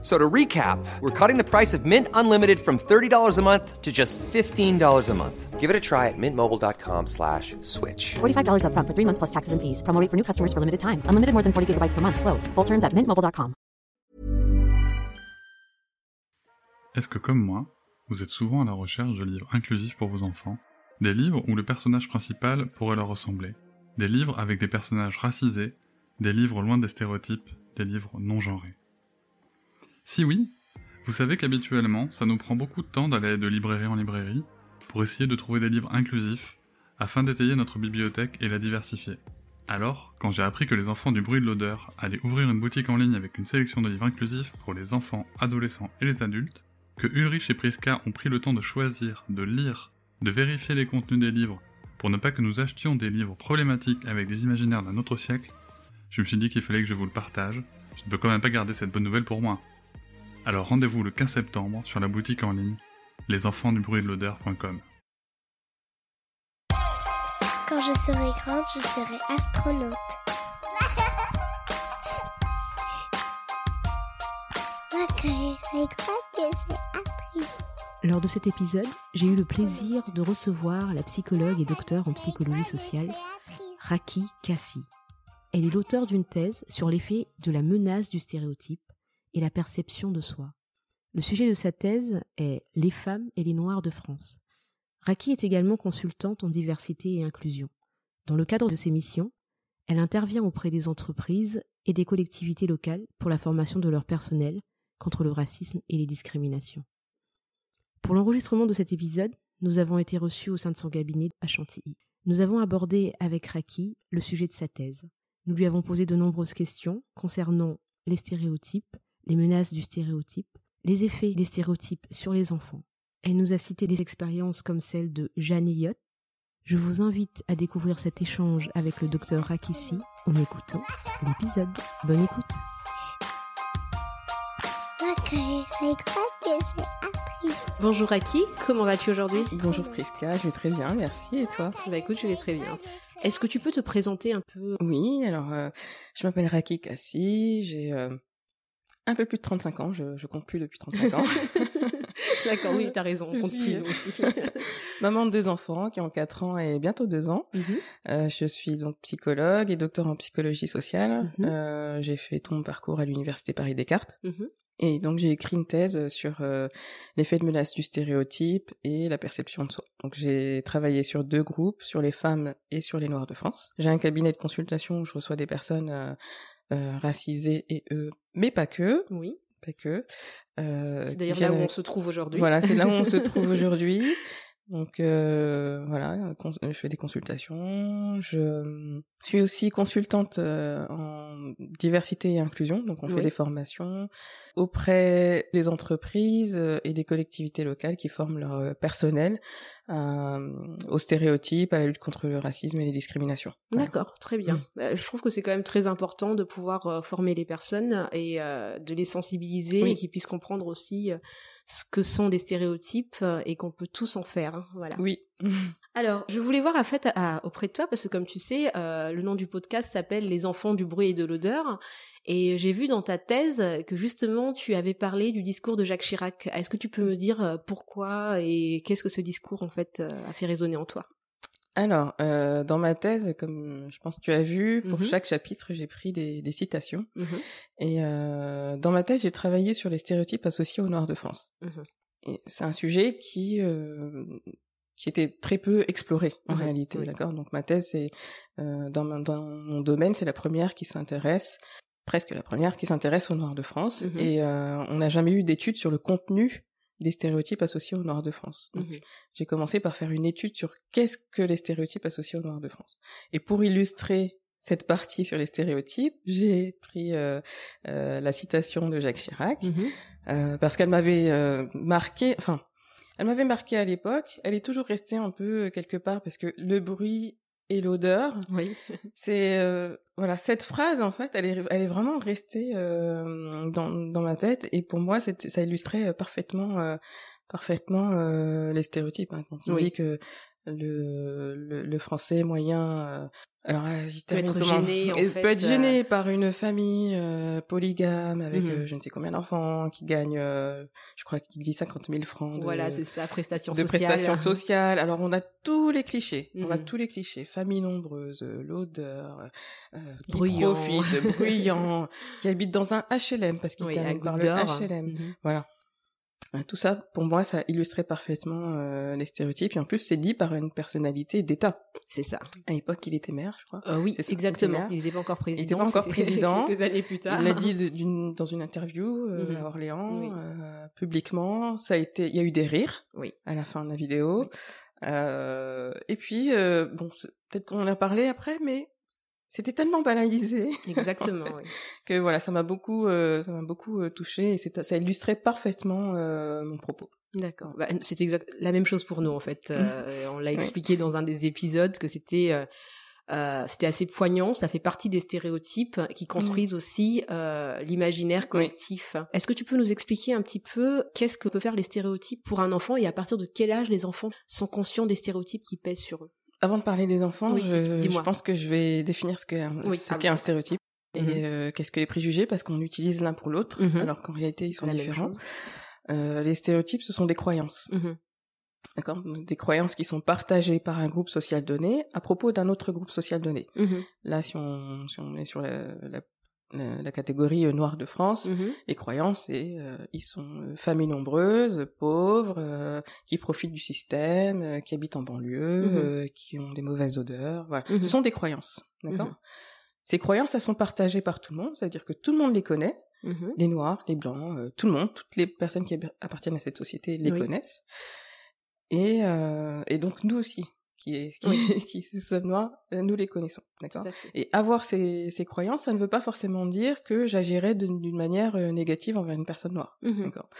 So to recap, we're cutting the price of Mint Unlimited from $30 a month to just $15 a month. Give it a try at mintmobile.com slash switch. $45 upfront for three months plus taxes and fees. Promo rate for new customers for limited time. Unlimited more than 40 gigabytes per month. Slows. Full terms at mintmobile.com. Est-ce que comme moi, vous êtes souvent à la recherche de livres inclusifs pour vos enfants? Des livres où le personnage principal pourrait leur ressembler Des livres avec des personnages racisés Des livres loin des stéréotypes Des livres non genrés Si oui, vous savez qu'habituellement, ça nous prend beaucoup de temps d'aller de librairie en librairie pour essayer de trouver des livres inclusifs afin d'étayer notre bibliothèque et la diversifier. Alors, quand j'ai appris que les enfants du bruit de l'odeur allaient ouvrir une boutique en ligne avec une sélection de livres inclusifs pour les enfants, adolescents et les adultes, que Ulrich et Priska ont pris le temps de choisir, de lire, de vérifier les contenus des livres pour ne pas que nous achetions des livres problématiques avec des imaginaires d'un autre siècle, je me suis dit qu'il fallait que je vous le partage, je ne peux quand même pas garder cette bonne nouvelle pour moi. Alors rendez-vous le 15 septembre sur la boutique en ligne lesenfantsdubruitdelodeur.com. Quand je serai grande, je serai astronaute. Moi, quand je serai grande, je serai actrice. Lors de cet épisode, j'ai eu le plaisir de recevoir la psychologue et docteur en psychologie sociale, Raki Kassi. Elle est l'auteur d'une thèse sur l'effet de la menace du stéréotype et la perception de soi. Le sujet de sa thèse est Les femmes et les Noirs de France. Raki est également consultante en diversité et inclusion. Dans le cadre de ses missions, elle intervient auprès des entreprises et des collectivités locales pour la formation de leur personnel contre le racisme et les discriminations. Pour l'enregistrement de cet épisode, nous avons été reçus au sein de son cabinet à Chantilly. Nous avons abordé avec Raki le sujet de sa thèse. Nous lui avons posé de nombreuses questions concernant les stéréotypes, les menaces du stéréotype, les effets des stéréotypes sur les enfants. Elle nous a cité des expériences comme celle de Jeanne Elliott. Je vous invite à découvrir cet échange avec le docteur Rakissi en écoutant l'épisode. Bonne écoute. Bonjour Raki, comment vas-tu aujourd'hui? Bonjour Priska, je vais très bien, merci. Et toi? Bah écoute, je vais très bien. Est-ce que tu peux te présenter un peu? Oui, alors euh, je m'appelle Raki Kassi, j'ai euh, un peu plus de 35 ans, je, je compte plus depuis 35 ans. D'accord, oui, t'as raison, on compte suis- plus nous aussi. Maman de deux enfants qui ont 4 ans et bientôt 2 ans. Mhm. Euh, je suis donc psychologue et docteur en psychologie sociale. Mhm. Euh, j'ai fait tout mon parcours à l'université Paris-Descartes. Mhm. Et donc j'ai écrit une thèse sur euh, l'effet de menace du stéréotype et la perception de soi. Donc j'ai travaillé sur deux groupes, sur les femmes et sur les Noirs de France. J'ai un cabinet de consultation où je reçois des personnes euh, euh, racisées et eux, mais pas que, Oui, pas que. Euh, c'est d'ailleurs là où on se trouve aujourd'hui. Voilà, c'est là où on se trouve aujourd'hui. Donc euh, voilà, cons- je fais des consultations. Je suis aussi consultante euh, en diversité et inclusion, donc on Oui. fait des formations auprès des entreprises euh, et des collectivités locales qui forment leur euh, personnel euh, aux stéréotypes, à la lutte contre le racisme et les discriminations. Voilà. D'accord, très bien. Mm. Bah, Je trouve que c'est quand même très important de pouvoir euh, former les personnes et euh, de les sensibiliser Oui. et qu'ils puissent comprendre aussi euh, ce que sont des stéréotypes euh, et qu'on peut tous en faire. hein, voilà. Oui. Alors, je voulais voir à fait à- auprès de toi parce que comme tu sais, euh, le nom du podcast s'appelle Les enfants du bruit et de l'odeur et j'ai vu dans ta thèse que justement tu avais parlé du discours de Jacques Chirac. Est-ce que tu peux me dire euh, pourquoi et qu'est-ce que ce discours en fait euh, a fait résonner en toi? Alors, euh, dans ma thèse, comme je pense que tu as vu, pour Mhm. chaque chapitre, j'ai pris des, des citations. Mhm, Et euh, dans ma thèse, j'ai travaillé sur les stéréotypes associés aux Noirs de France. mhm. C'est un sujet qui euh, qui était très peu exploré en réalité, d'accord? Donc ma thèse, c'est euh, dans, mon- dans mon domaine, c'est la première qui s'intéresse, presque la première qui s'intéresse aux Noirs de France. Mhm. Et euh, on n'a jamais eu d'études sur le contenu des stéréotypes associés aux Noirs de France. Donc, Mhm. j'ai commencé par faire une étude sur qu'est-ce que les stéréotypes associés aux Noirs de France. Et pour illustrer cette partie sur les stéréotypes, j'ai pris euh, euh, la citation de Jacques Chirac, euh, parce qu'elle m'avait euh, marqué, enfin, elle m'avait marqué à l'époque, elle est toujours restée un peu euh, quelque part, parce que le bruit et l'odeur. Oui. C'est euh, voilà cette phrase en fait, elle est elle est vraiment restée euh, dans dans ma tête et pour moi ça illustrait parfaitement euh, parfaitement euh, les stéréotypes. Hein, quand on Oui. dit que le, le le français moyen euh, alors euh, il Peut être comment gêné, en Il fait, peut être gêné par une famille euh, polygame avec euh, je ne sais combien d'enfants qui gagnent euh, je crois qu'il dit 50 000 francs de, Voilà, c'est ça, prestation de sociale. prestations sociales. Alors on a tous les clichés, on a Mhm. tous les clichés. Famille nombreuse, l'odeur, euh, qui Bruyant. profite, bruyant, qui habite dans un HLM parce qu'il Oui, par goutte le. HLM. Mhm. Voilà. Euh, Tout ça, pour moi, ça illustrait parfaitement euh, les stéréotypes. Et en plus, c'est dit par une personnalité d'État. C'est ça. À l'époque, il était maire, je crois. Euh, oui, ça, exactement. il était Il n'était pas encore président. était pas encore président. Quelques années plus tard. Il l'a dit d'une- dans une interview euh, Mhm. à Orléans, Oui. euh, publiquement. Ça a été, il y a eu des rires Oui. à la fin de la vidéo. Euh, et puis, euh, bon, peut-être qu'on en a parlé après, mais c'était tellement banalisé Exactement. oui. que voilà, ça m'a beaucoup, euh, ça m'a beaucoup euh, touché et c'est- ça illustrait parfaitement euh, mon propos. D'accord. Bah, c'était exact la même chose pour nous en fait. Euh, On l'a Oui. expliqué dans un des épisodes que c'était euh, euh, c'était assez poignant. Ça fait partie des stéréotypes qui construisent aussi euh, l'imaginaire collectif. Est-ce que tu peux nous expliquer un petit peu qu'est-ce que peut faire les stéréotypes pour un enfant et à partir de quel âge les enfants sont conscients des stéréotypes qui pèsent sur eux? Avant de parler des enfants, Oui, je, je pense que je vais définir ce qu'est un, Oui, ce ah, qu'est un stéréotype. Mhm. Et euh, qu'est-ce que les préjugés Parce qu'on utilise l'un pour l'autre, Mhm. alors qu'en réalité ils sont La différents. Euh, les stéréotypes, ce sont des croyances. Mhm. D'accord? Donc, Des croyances qui sont partagées par un groupe social donné à propos d'un autre groupe social donné. Mhm. Là, si on, si on est sur la, la, la- la catégorie euh, noire de France, les croyances, c'est euh, ils sont euh, familles nombreuses, pauvres, euh, qui profitent du système, euh, qui habitent en banlieue, Mhm. euh, qui ont des mauvaises odeurs. Voilà. Mhm. Ce sont des croyances. D'accord. Ces croyances, elles sont partagées par tout le monde. Ça veut dire que tout le monde les connaît les noirs, les blancs, euh, tout le monde, toutes les personnes qui appartiennent à cette société les Oui. connaissent. Et, euh, et donc nous aussi, qui, est, qui, qui sommes noirs, euh, nous les connaissons. D'accord? Et avoir ces, ces croyances, ça ne veut pas forcément dire que j'agirai d'une manière euh, négative envers une personne noire. Mhm. D'accord?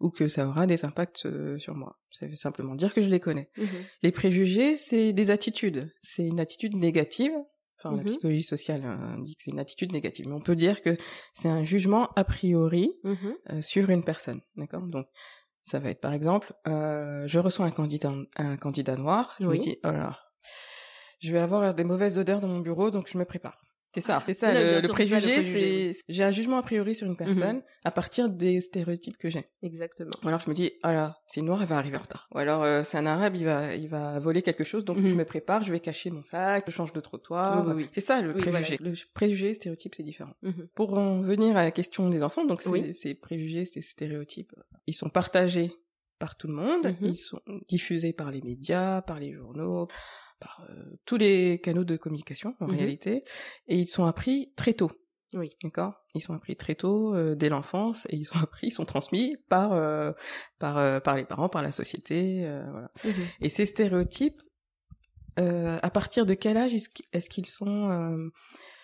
Ou que ça aura des impacts euh, sur moi. Ça veut simplement dire que je les connais. Mhm. Les préjugés, c'est des attitudes. C'est une attitude négative. Enfin, la Mhm. psychologie sociale euh, dit que c'est une attitude négative. Mais on peut dire que c'est un jugement a priori euh, sur une personne. D'accord? Donc, ça va être par exemple, euh, je reçois un candidat, un candidat noir. Je Oui. me dis, oh là, je vais avoir des mauvaises odeurs dans mon bureau, donc je me prépare. C'est ça, c'est ça. Le, préjugé, Mhm. c'est j'ai un jugement a priori sur une personne à partir des stéréotypes que j'ai. Exactement. Ou alors je me dis, oh là, c'est une noire, elle va arriver en retard. Ou alors euh, c'est un arabe, il va, il va voler quelque chose, donc Mhm. je me prépare, je vais cacher mon sac, je change de trottoir. Oui, oui, oui. C'est ça le préjugé. voilà. Le préjugé, stéréotype, c'est différent. Mhm. Pour en venir à la question des enfants, donc ces, préjugés, ces stéréotypes, ils sont partagés par tout le monde, Mhm. ils sont diffusés par les médias, par les journaux, par euh, tous les canaux de communication en Mhm. réalité, et ils sont appris très tôt. Oui. D'accord? Ils sont appris très tôt, euh, dès l'enfance, et ils sont appris, ils sont transmis par euh, par euh, par les parents, par la société, euh, voilà. Mhm. Et ces stéréotypes, euh, à partir de quel âge est-ce qu'- est-ce qu'ils sont euh,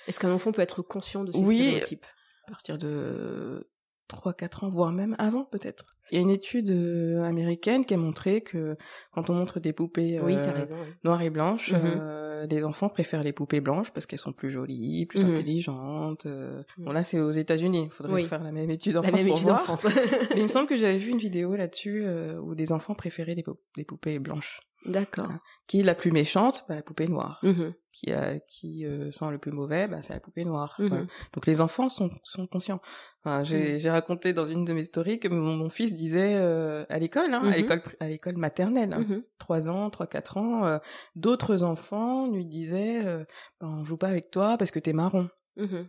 Est-ce qu'un enfant peut être conscient de ces Oui. stéréotypes? à partir de 3-4 ans, voire même avant peut-être? Il y a une étude euh, américaine qui a montré que quand on montre des poupées Oui, euh, t'as raison. oui. noires et blanches, euh, les enfants préfèrent les poupées blanches parce qu'elles sont plus jolies, plus Mhm. intelligentes. euh. Mhm. Bon là c'est aux États-Unis, il faudrait Oui. faire la même étude en La France même pour étude en voir. France. Mais il me semble que j'avais vu une vidéo là-dessus euh, où des enfants préféraient pou- des poupées blanches. D'accord. Qui est la plus méchante bah, La poupée noire. Mhm. Qui, a, qui euh, sent le plus mauvais bah, C'est la poupée noire. Voilà. Donc les enfants sont, sont conscients. Enfin, j'ai raconté dans une de mes stories que mon, mon fils disait euh, à l'école, hein, à l'école pri- à l'école maternelle, hein, Mhm. 3 ans, 3 4 ans, euh, d'autres enfants lui disaient euh, Bah, on joue pas avec toi parce que t'es marron. Mhm.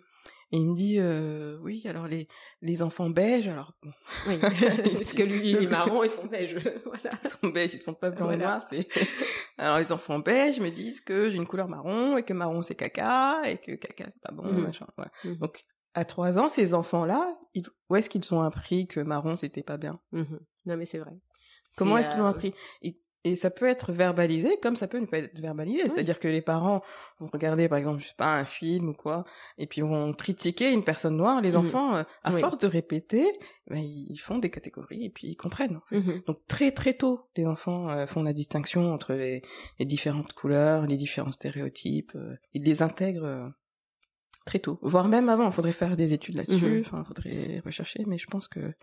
Et il me dit euh, oui, alors les les enfants beiges, alors bon, Oui. Parce que lui, il est marron et son beige. voilà. ils sont beiges, ils sont pas blancs Voilà. noirs. C'est... Alors les enfants beiges me disent que j'ai une couleur marron et que marron c'est caca et que caca c'est pas bon, machin. Donc à trois ans, ces enfants-là, ils- où est-ce qu'ils ont appris que marron c'était pas bien? Mhm. Non, mais c'est vrai. Comment est-ce qu'ils l'ont euh, appris? Et, Et ça peut être verbalisé comme ça peut ne pas être verbalisé. C'est-à-dire que les parents vont regarder, par exemple, je sais pas, un film ou quoi, et puis vont critiquer une personne noire. Les Mhm. enfants, euh, à Oui. force de répéter, ben, ils font des catégories et puis ils comprennent. en fait. Mhm. Donc très très tôt, les enfants euh, font la distinction entre les, les différentes couleurs, les différents stéréotypes. euh, ils les intègrent très tôt, voire même avant. Il faudrait faire des études là-dessus. Mhm. Enfin, faudrait rechercher, mais je pense que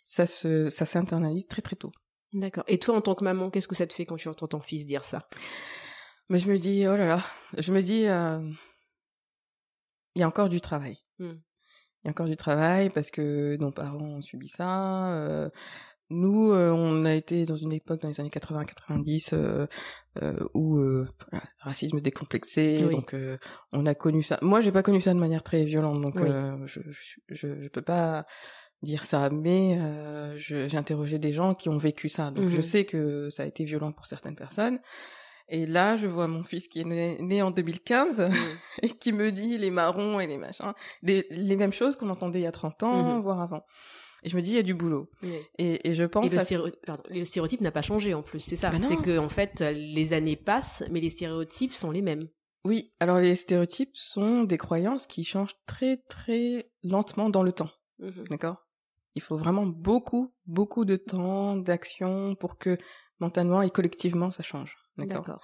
ça se ça s'internalise très très tôt. D'accord. Et toi, en tant que maman, qu'est-ce que ça te fait quand tu entends ton fils dire ça? Mais je me dis, oh là là, je me dis, euh, il y a encore du travail. Hmm. Il y a encore du travail parce que nos parents ont subi ça. euh, nous, euh, on a été dans une époque dans les années 80-90 euh, euh, où euh, voilà, racisme décomplexé, Oui. donc euh, on a connu ça. Moi, j'ai pas connu ça de manière très violente, donc Oui. euh, je, je, je, je peux pas dire ça, mais euh, j'ai interrogé des gens qui ont vécu ça, donc je sais que ça a été violent pour certaines personnes. Et là, je vois mon fils qui est né, né en 2015 Mhm. et qui me dit les marrons et les machins, des, les mêmes choses qu'on entendait il y a 30 ans, Mhm. voire avant. Et je me dis, il y a du boulot. Oui. Et, et je pense Et le, pardon, stéréotype n'a pas changé en plus, c'est ça. Bah c'est que en fait, les années passent, mais les stéréotypes sont les mêmes. Oui, alors les stéréotypes sont des croyances qui changent très très lentement dans le temps, Mhm. d'accord? Il faut vraiment beaucoup, beaucoup de temps, d'action pour que mentalement et collectivement ça change, D'accord.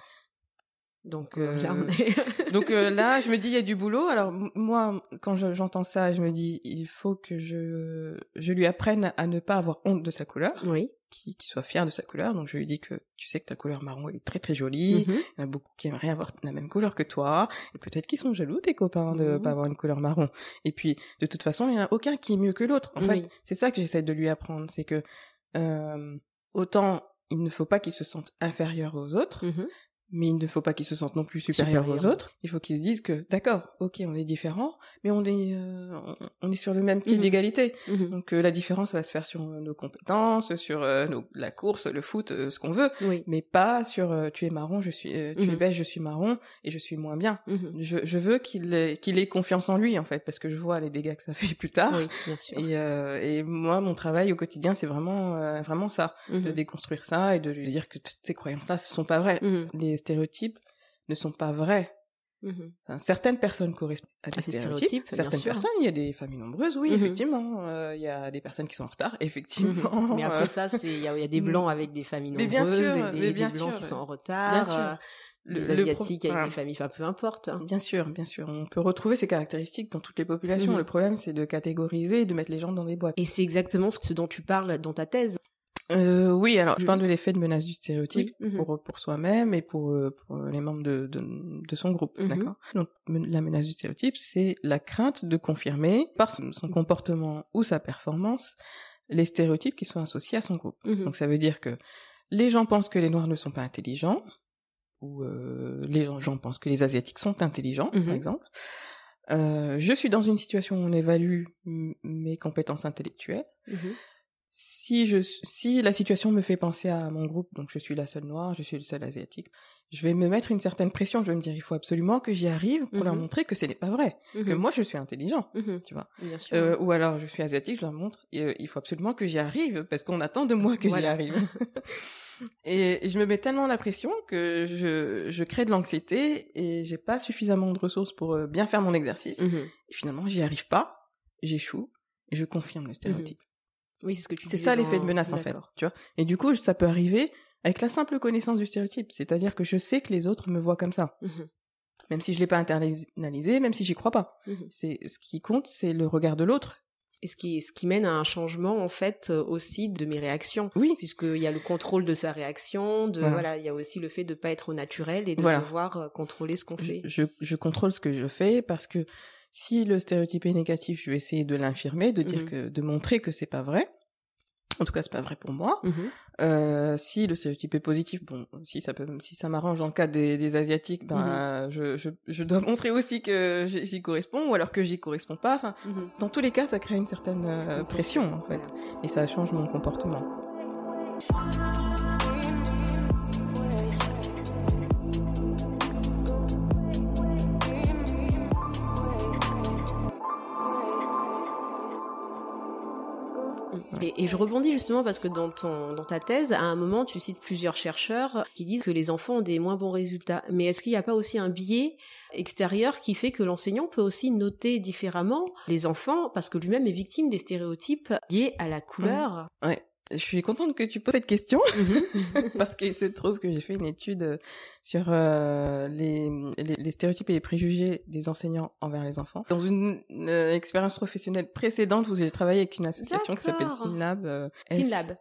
Donc Euh, là, est- Donc euh, là, je me dis il y a du boulot. Alors moi, quand je- j'entends ça, je me dis il faut que je je lui apprenne à ne pas avoir honte de sa couleur, oui. qu'il qu'il soit fier de sa couleur. Donc je lui dis que tu sais que ta couleur marron elle est très très jolie. Mhm. Il y en a beaucoup qui aimeraient avoir la même couleur que toi, et peut-être qu'ils sont jaloux tes copains de Mhm. pas avoir une couleur marron. Et puis de toute façon, il y en a aucun qui est mieux que l'autre. En Oui. fait, c'est ça que j'essaie de lui apprendre, c'est que euh, autant il ne faut pas qu'il se sente inférieur aux autres, Mhm. Mais il ne faut pas qu'ils se sentent non plus supérieurs Supérieurs. aux autres. Il faut qu'ils se disent que, d'accord, ok, on est différents, mais on est, euh, on- est sur le même pied Mhm. d'égalité. Mhm. Donc euh, la différence va se faire sur euh, nos compétences, sur euh, nos- la course, le foot, ce qu'on veut, Oui. mais pas sur euh, tu es marron, je suis, euh, tu es Mhm. beige, je suis marron et je suis moins bien. Je, je veux qu'il ait, qu'il ait confiance en lui en fait, parce que je vois les dégâts que ça fait plus tard. Oui, bien sûr. Et, euh, et moi, mon travail au quotidien, c'est vraiment, euh, vraiment ça, de déconstruire ça et de lui dire que toutes ces croyances-là, ce sont pas vraies. Les stéréotypes ne sont pas vrais. Enfin, certaines personnes correspondent à des À ces stéréotypes. certaines sûr. personnes, il y a des familles nombreuses, oui, Mhm. effectivement. Euh, Il y a des personnes qui sont en retard, effectivement. Mhm. Mais après Euh, ça, c'est il y, a il y a des blancs avec des familles nombreuses bien sûr, et des, mais des blancs sûr. qui sont en retard, euh, le- les le pro- asiatiques avec des familles, enfin peu importe. Bien sûr, bien sûr. On peut retrouver ces caractéristiques dans toutes les populations. Le problème, c'est de catégoriser et de mettre les gens dans des boîtes. Et c'est exactement ce dont tu parles dans ta thèse. Euh, oui, alors je Mhm. parle de l'effet de menace du stéréotype Oui, mhm. pour pour soi-même et pour euh, pour les membres de de, de son groupe, Mhm. d'accord? Donc la menace du stéréotype, c'est la crainte de confirmer par son, son comportement ou sa performance les stéréotypes qui sont associés à son groupe. Mhm. Donc ça veut dire que les gens pensent que les noirs ne sont pas intelligents ou euh, les gens pensent que les asiatiques sont intelligents, par exemple. Euh, je suis dans une situation où on évalue mes compétences intellectuelles. Si je si la situation me fait penser à mon groupe, donc je suis la seule noire, je suis le seul asiatique, je vais me mettre une certaine pression. Je vais me dire il faut absolument que j'y arrive pour leur Mhm. montrer que ce n'est pas vrai, que Mhm. moi je suis intelligent, Mhm. tu vois. Bien sûr. Euh, ou alors je suis asiatique, je leur montre euh, il faut absolument que j'y arrive parce qu'on attend de moi que j'y arrive. et, je me mets tellement la pression que je je crée de l'anxiété et j'ai pas suffisamment de ressources pour euh, bien faire mon exercice. Et finalement j'y arrive pas, j'échoue et je confirme le stéréotype. Oui, c'est ce que tu C'est ça l'effet de menace en fait, tu vois. Et du coup, ça peut arriver avec la simple connaissance du stéréotype, c'est-à-dire que je sais que les autres me voient comme ça, Mhm. même si je l'ai pas internalisé, même si j'y crois pas. Mhm. C'est ce qui compte, c'est le regard de l'autre. Et ce qui, ce qui mène à un changement, en fait, euh, aussi de mes réactions. Oui, Puisqu'il y a le contrôle de sa réaction, de, Voilà. voilà, il y a aussi le fait de pas être au naturel et de Voilà. devoir euh, contrôler ce qu'on fait. je, je contrôle ce que je fais parce que si le stéréotype est négatif, je vais essayer de l'infirmer, de dire Mhm. que, de montrer que c'est pas vrai. En tout cas, c'est pas vrai pour moi. Mhm. Euh, si le stéréotype est positif, bon, si ça peut, si ça m'arrange dans le cas des, des asiatiques, ben, je, je, je dois montrer aussi que j'y corresponds, ou alors que j'y corresponds pas. Enfin, Mhm. dans tous les cas, ça crée une certaine euh, pression, en fait, et ça change mon comportement. Et, je rebondis justement parce que dans ta thèse, à un moment, tu cites plusieurs chercheurs qui disent que les enfants ont des moins bons résultats. Mais est-ce qu'il n'y a pas aussi un biais extérieur qui fait que l'enseignant peut aussi noter différemment les enfants parce que lui-même est victime des stéréotypes liés à la couleur? Ouais. Je suis contente que tu poses cette question Mhm. parce qu'il se trouve que j'ai fait une étude euh, sur euh, les, les, les stéréotypes et les préjugés des enseignants envers les enfants. Dans une euh, expérience professionnelle précédente où j'ai travaillé avec une association qui s'appelle. Synlab, euh, Synlab,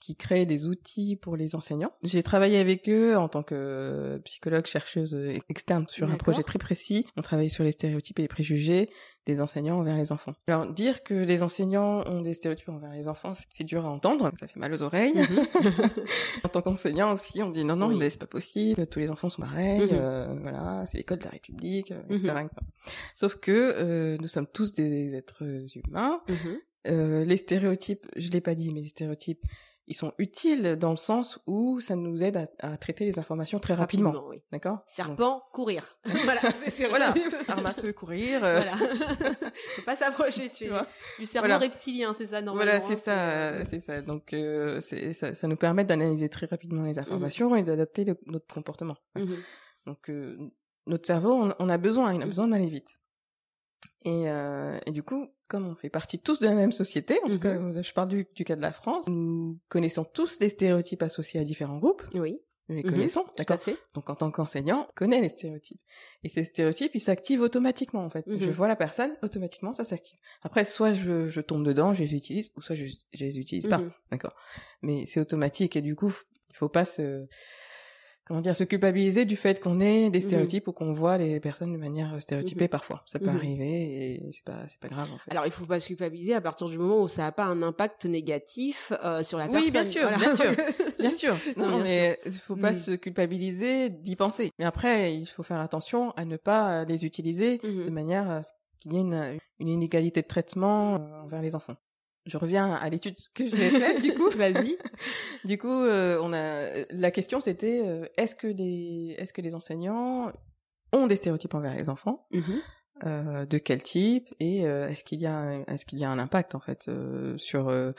qui crée des outils pour les enseignants. J'ai travaillé avec eux en tant que psychologue chercheuse euh, externe sur un projet très précis. On travaille sur les stéréotypes et les préjugés des enseignants envers les enfants. Alors dire que les enseignants ont des stéréotypes envers les enfants, c'est- dur à entendre, ça fait mal aux oreilles. en tant qu'enseignant aussi, on dit non non Oui. mais c'est pas possible, tous les enfants sont pareils, Mhm. euh, voilà, c'est l'école de la République, euh, etc., Mhm. etc. Sauf que euh, nous sommes tous des êtres humains. Mhm. Euh, les stéréotypes, je l'ai pas dit, mais les stéréotypes, ils sont utiles dans le sens où ça nous aide à, à traiter les informations très rapidement, Rapidement, oui. d'accord? Donc, Serpent, courir. voilà, c'est Voilà, arme à feu, courir. euh, Voilà. Faut pas s'approcher tu vois? du cerveau Voilà. reptilien, c'est ça normalement. Voilà, c'est hein, ça, euh, c'est ça. Donc, euh, ça, ça nous permet d'analyser très rapidement les informations et d'adapter notre comportement. Mhm. Donc, euh, notre cerveau, on, on a besoin, il a Mhm. besoin d'aller vite. Et, euh, et du coup, comme on fait partie tous de la même société, en tout cas, je parle du, du cas de la France, nous connaissons tous des stéréotypes associés à différents groupes. Oui, Nous les Mhm. connaissons, tout à d'accord. Donc en tant qu'enseignant, on connaît les stéréotypes. Et ces stéréotypes, ils s'activent automatiquement en fait. Mhm. Je vois la personne, automatiquement ça s'active. Après, soit je, je tombe dedans, je les utilise, ou soit je, je les utilise pas, Mhm. d'accord Mais c'est automatique et du coup, il faut pas se comment dire se culpabiliser du fait qu'on ait des Mhm. stéréotypes ou qu'on voit les personnes de manière stéréotypée Mhm. parfois. Ça peut Mhm. arriver et c'est pas c'est pas grave en fait. Alors, il faut pas se culpabiliser à partir du moment où ça n'a pas un impact négatif euh, sur la personne. Oui, bien sûr, Voilà. bien sûr. Bien sûr. Non, Non, bien mais il faut pas se culpabiliser d'y penser. Mais après, il faut faire attention à ne pas euh, les utiliser de manière à ce qu'il y ait une, une inégalité de traitement euh, envers les enfants. Je reviens à l'étude que j'ai faite du coup. Vas-y. Du coup, euh, on a la question c'était euh, est-ce que les est-ce que les enseignants ont des stéréotypes envers les enfants Mhm. euh, de quel type et euh, est-ce qu'il y a est-ce qu'il y a un impact en fait euh, sur euh,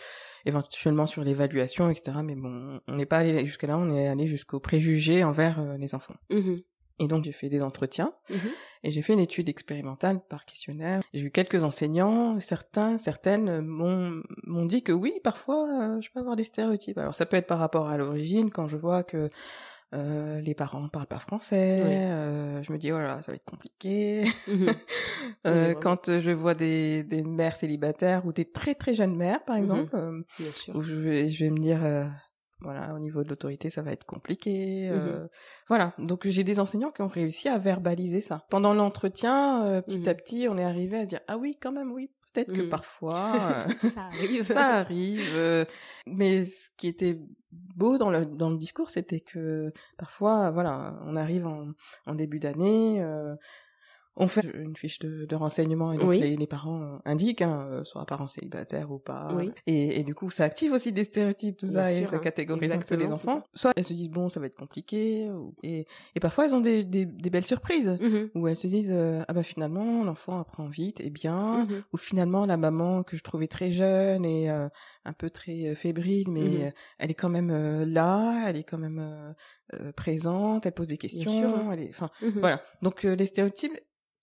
éventuellement sur l'évaluation etc mais bon on n'est pas allé jusqu'à là on est allé jusqu'aux préjugés envers les enfants Mhm. Et donc j'ai fait des entretiens Mhm. et j'ai fait une étude expérimentale par questionnaire j'ai eu quelques enseignants certains certaines m'ont m'ont dit que oui parfois euh, je peux avoir des stéréotypes alors ça peut être par rapport à l'origine quand je vois que euh, les parents parlent pas français, Oui. euh, je me dis oh là là ça va être compliqué. Mhm. Euh, quand je vois des, des mères célibataires ou des très très jeunes mères par Mhm. exemple, euh, Bien sûr. où je vais, je vais me dire euh, voilà au niveau de l'autorité ça va être compliqué. euh, Mhm. Voilà donc j'ai des enseignants qui ont réussi à verbaliser ça. Pendant l'entretien, euh, petit Mhm. à petit on est arrivé à se dire ah oui quand même oui peut-être que Mhm. parfois euh, Ça arrive. ça arrive. mais ce qui était beau dans le dans le discours, c'était que parfois, voilà, on arrive en, en début d'année, on fait une fiche de, de renseignement et donc Oui. les, les parents indiquent, hein, euh, soit parents célibataires ou pas. Oui. Et, et du coup, ça active aussi des stéréotypes, tout Bien ça, et sûr, ça hein. catégorise un peu les enfants. Soit elles se disent bon, ça va être compliqué, ou- et, et parfois elles ont des, des, des belles surprises Mhm. où elles se disent euh, ah bah finalement l'enfant apprend vite et bien Mhm. ou finalement la maman que je trouvais très jeune et euh, un peu très euh, fébrile mais Mhm. euh, elle est quand même euh, là elle est quand même euh, euh, présente elle pose des questions sûr, hein. elle est enfin voilà donc euh, les stéréotypes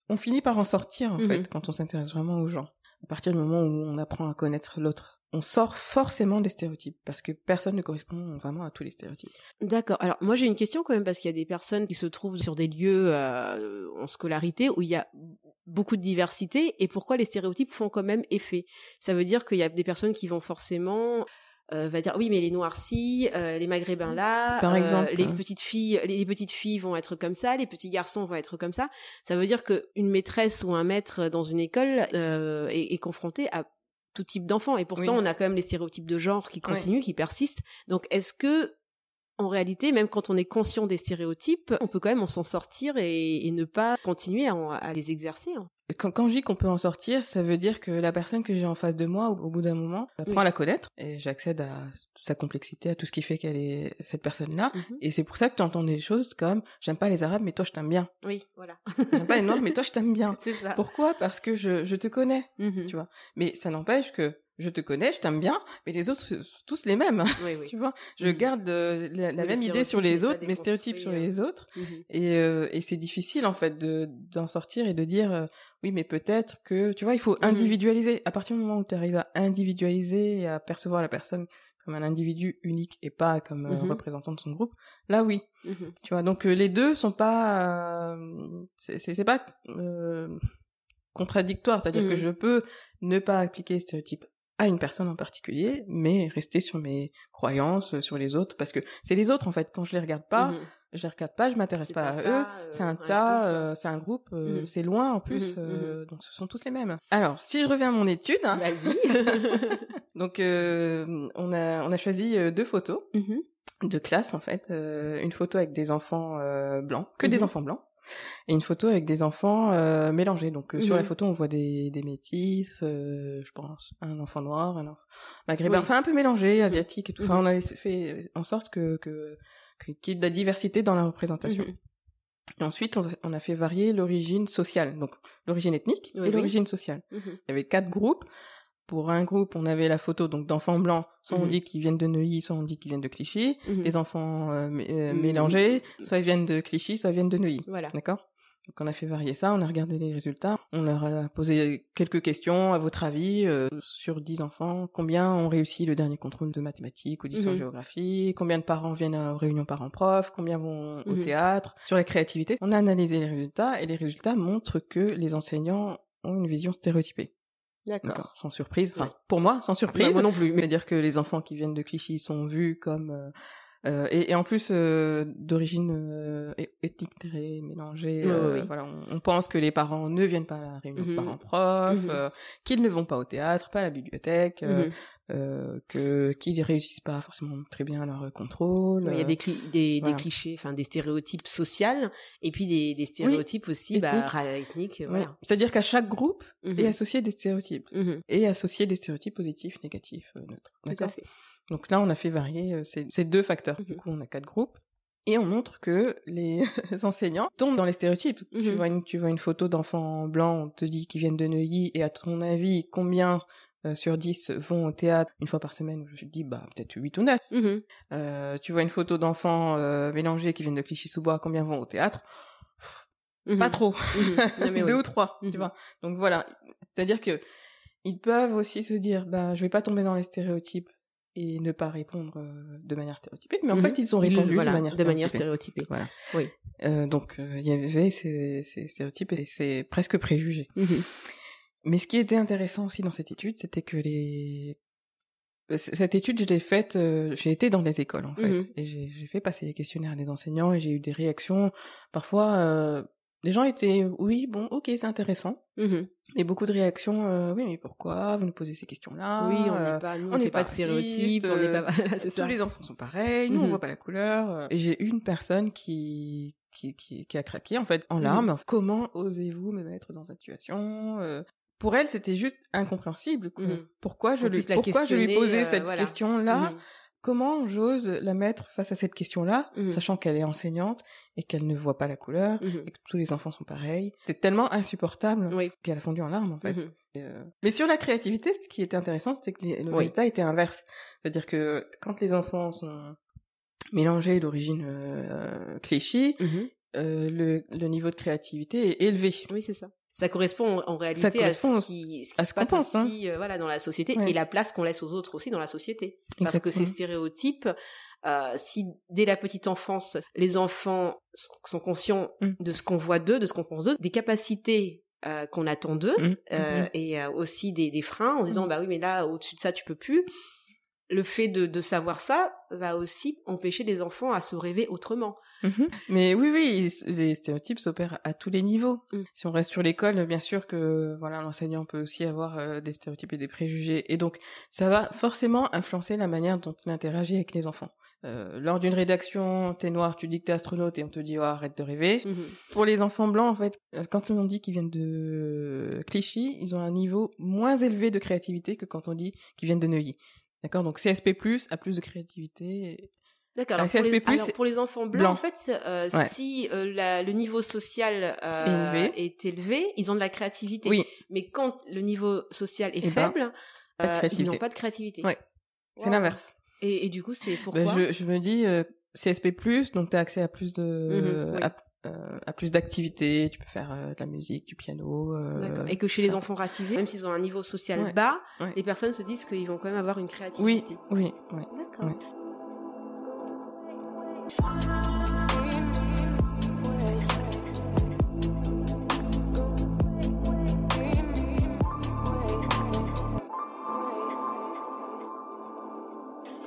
on finit par en sortir en Mhm. fait quand on s'intéresse vraiment aux gens à partir du moment où on apprend à connaître l'autre on sort forcément des stéréotypes parce que personne ne correspond vraiment à tous les stéréotypes D'accord. Alors moi j'ai une question quand même parce qu'il y a des personnes qui se trouvent sur des lieux euh, en scolarité où il y a beaucoup de diversité et pourquoi les stéréotypes font quand même effet? Ça veut dire qu'il y a des personnes qui vont forcément euh, va dire oui mais les noircis, euh, les maghrébins là, Par euh, exemple. les petites filles, les, les petites filles vont être comme ça, les petits garçons vont être comme ça. Ça veut dire que une maîtresse ou un maître dans une école euh, est, est confronté à tout type d'enfants et pourtant Oui. on a quand même les stéréotypes de genre qui Oui. continuent, qui persistent. Donc est-ce que en réalité, même quand on est conscient des stéréotypes, on peut quand même s'en sortir et, et, ne pas continuer à, à les exercer. Hein. Quand, quand, je dis qu'on peut en sortir, ça veut dire que la personne que j'ai en face de moi, au, au bout d'un moment, j'apprends oui. à la connaître et j'accède à sa complexité, à tout ce qui fait qu'elle est cette personne-là. Mm -hmm. Et c'est pour ça que tu entends des choses comme j'aime pas les Arabes, mais toi je t'aime bien. Oui, voilà. j'aime pas les Noirs, mais toi je t'aime bien. C'est ça. Pourquoi? Parce que je, je te connais, mm -hmm. tu vois. Mais ça n'empêche que je te connais, je t'aime bien, mais les autres sont tous les mêmes. Oui, oui. tu vois, je mmh. garde euh, la, la même idée sur les autres, mes stéréotypes sur les autres, mmh. et, euh, et c'est difficile en fait de d'en sortir et de dire euh, oui, mais peut-être que tu vois, il faut Mmh individualiser. À partir du moment où tu arrives à individualiser et à percevoir la personne comme un individu unique et pas comme représentant de son groupe, là oui, tu vois. Donc les deux sont pas, c'est pas contradictoire, c'est-à-dire que Mmh. je peux ne pas appliquer les stéréotypes à une personne en particulier, mais rester sur mes croyances, sur les autres, parce que c'est les autres en fait. Quand je les regarde pas, Mmh je les regarde pas, je m'intéresse pas à eux. Tas, c'est un, un tas, euh, c'est un groupe, euh, Mmh. c'est loin en plus, euh, donc ce sont tous les mêmes. Alors, si je reviens à mon étude, hein, Vas-y. donc euh, on a on a choisi euh, deux photos Mhm. de classe en fait, euh, une photo avec des enfants euh, blancs, que Mhm. des enfants blancs, et une photo avec des enfants euh, mélangés. Donc euh, sur la Mhm. photo on voit des, des métis, euh, je pense un enfant noir, un enfant maghrébin, Oui. enfin un peu mélangé, asiatique et tout. Enfin Mhm. on a fait en sorte que qu'il y ait de la diversité dans la représentation. Mhm. Et ensuite, on, on a fait varier l'origine sociale, donc l'origine ethnique Oui, et oui. l'origine sociale. Il y avait quatre groupes. Pour un groupe, on avait la photo donc d'enfants blancs, soit on Mhm. dit qu'ils viennent de Neuilly, soit on dit qu'ils viennent de Clichy. Mhm. Des enfants euh, euh, Mhm. mélangés, soit ils viennent de Clichy, soit ils viennent de Neuilly. Voilà. D'accord? Donc on a fait varier ça, on a regardé les résultats, on leur a posé quelques questions. À votre avis, euh, sur 10 enfants, combien ont réussi le dernier contrôle de mathématiques ou d'histoire-géographie Combien de parents viennent aux réunions parents-prof Combien vont au théâtre? Sur la créativité, on a analysé les résultats et les résultats montrent que les enseignants ont une vision stéréotypée. D'accord. Sans surprise. Enfin, Ouais. pour moi, sans surprise. Bah, moi non plus, mais- C'est-à-dire que les enfants qui viennent de Clichy sont vus comme euh, euh, et, et en plus euh, d'origine euh, é- ethnique très mélangée. Euh. Voilà, on, on pense que les parents ne viennent pas à la réunion de Mhm. parents-prof, Mhm. euh, qu'ils ne vont pas au théâtre, pas à la bibliothèque, Mhm. Euh, que qu'ils réussissent pas forcément très bien leur contrôle. Il y a euh, des, cli- des, voilà. des clichés, enfin des stéréotypes sociaux, et puis des, des stéréotypes aussi bah, ethniques. Voilà. C'est-à-dire qu'à chaque groupe Mhm. est associé des stéréotypes Mhm. et associé des stéréotypes positifs, négatifs, euh, neutres. Tout à fait. Donc là, on a fait varier ces, ces deux facteurs. Du Mhm. coup, on a quatre groupes. Et on montre que les enseignants tombent dans les stéréotypes. Tu, vois une, tu vois une photo d'enfants blancs, on te dit qu'ils viennent de Neuilly, et à ton avis, combien sur 10 vont au théâtre une fois par semaine Je te dis, bah, peut-être 8 ou 9. Mhm. Euh, tu vois une photo d'enfants euh, mélangés qui viennent de Clichy-sous-Bois, combien vont au théâtre? Mhm. Pas trop. Mhm. Mais Deux oui. ou trois, tu vois. Donc voilà. C'est-à-dire que ils peuvent aussi se dire, bah, je vais pas tomber dans les stéréotypes et ne pas répondre euh, de manière stéréotypée, mais en fait, ils ont Ils- répondu voilà, de manière de manière stéréotypée. stéréotypée. Voilà. Oui. Euh, donc, euh, il y avait ces, ces stéréotypes et ces presque préjugés. Mais ce qui était intéressant aussi dans cette étude, c'était que les euh, cette étude, je l'ai faite, euh, j'ai été dans les écoles en fait, Mhm. et j'ai fait passer les questionnaires à des enseignants et j'ai eu des réactions. Parfois, euh, les gens étaient oui, bon, ok, c'est intéressant, Mhm. et beaucoup de réactions, euh, oui, mais pourquoi vous nous posez ces questions-là? Oui, on Euh, n'est pas, nous, on on n'est pas pas de stéréotypes, raciste, on n'est pas, euh, voilà, c'est tous ça. les enfants sont pareils, nous on Mhm. voit pas la couleur. euh, Et j'ai eu une personne qui qui, qui, qui a craqué en fait en Mhm. larmes. Comment osez-vous me mettre dans cette situation Euh, Pour elle, c'était juste incompréhensible. Mhm. Pourquoi je lui pourquoi je posais euh, cette voilà. question-là? Mhm. Comment j'ose la mettre face à cette question-là, Mhm. sachant qu'elle est enseignante et qu'elle ne voit pas la couleur Mhm. et que tous les enfants sont pareils? C'est tellement insupportable Oui. qu'elle a fondu en larmes en fait. Mhm. Euh, Mais sur la créativité, ce qui était intéressant, c'était que le Oui. résultat était inverse. C'est-à-dire que quand les enfants sont mélangés d'origine euh, cliché, euh, le, le niveau de créativité est élevé. Oui, c'est ça. Ça correspond en- réalité correspond à ce qui, ce qui à se passe pense, hein. aussi euh, voilà, dans la société Ouais. et la place qu'on laisse aux autres aussi dans la société. Parce que ces stéréotypes, euh, si dès la petite enfance, les enfants sont conscients Mm. de ce qu'on voit d'eux, de ce qu'on pense d'eux, des capacités euh, qu'on attend d'eux, euh, Mhm. et aussi des, des freins en disant Mhm. bah oui mais là au-dessus de ça tu peux plus. Le fait de, de savoir ça va aussi empêcher les enfants à se rêver autrement. Mhm. Mais oui, oui, les stéréotypes s'opèrent à tous les niveaux. Mm. Si on reste sur l'école, bien sûr que voilà, l'enseignant peut aussi avoir euh, des stéréotypes et des préjugés, et donc ça va forcément influencer la manière dont il interagit avec les enfants. euh, lors d'une rédaction, t'es noir, tu dis que t'es astronaute et on te dit oh, arrête de rêver. Mhm. Pour les enfants blancs, en fait, euh, quand on dit qu'ils viennent de Clichy, ils ont un niveau moins élevé de créativité que quand on dit qu'ils viennent de Neuilly. D'accord Donc CSP+, a plus de créativité. D'accord. La Alors, pour les- CSP+, alors, pour les enfants blancs, blanc. en fait, euh, Ouais. si euh, la- le niveau social euh, Élevé. est élevé, ils ont de la créativité. Oui, Mais quand le niveau social est Eh ben, faible, euh, ils n'ont pas de créativité. Ouais. c'est Wow. l'inverse. Et, et du coup, c'est pourquoi? Ben, je, je me dis euh, CSP+, donc t'as accès à plus de oui. à, euh, à plus d'activités, tu peux faire euh, de la musique, du piano. euh, D'accord. Et que chez les enfants racisés, même s'ils ont un niveau social Ouais. bas, Ouais. les personnes se disent qu'ils vont quand même avoir une Oui, créativité. oui, oui. D'accord. Ouais.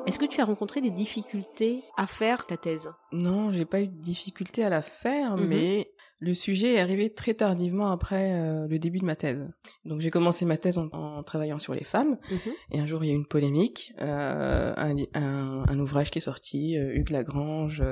Est-ce que tu as rencontré des difficultés à faire ta thèse? Non, j'ai pas eu de difficulté à la faire, Mhm. mais le sujet est arrivé très tardivement après euh, le début de ma thèse. Donc j'ai commencé ma thèse en, en travaillant sur les femmes, et un jour il y a eu une polémique, euh, un, li- un, un ouvrage qui est sorti, euh, Hugues Lagrange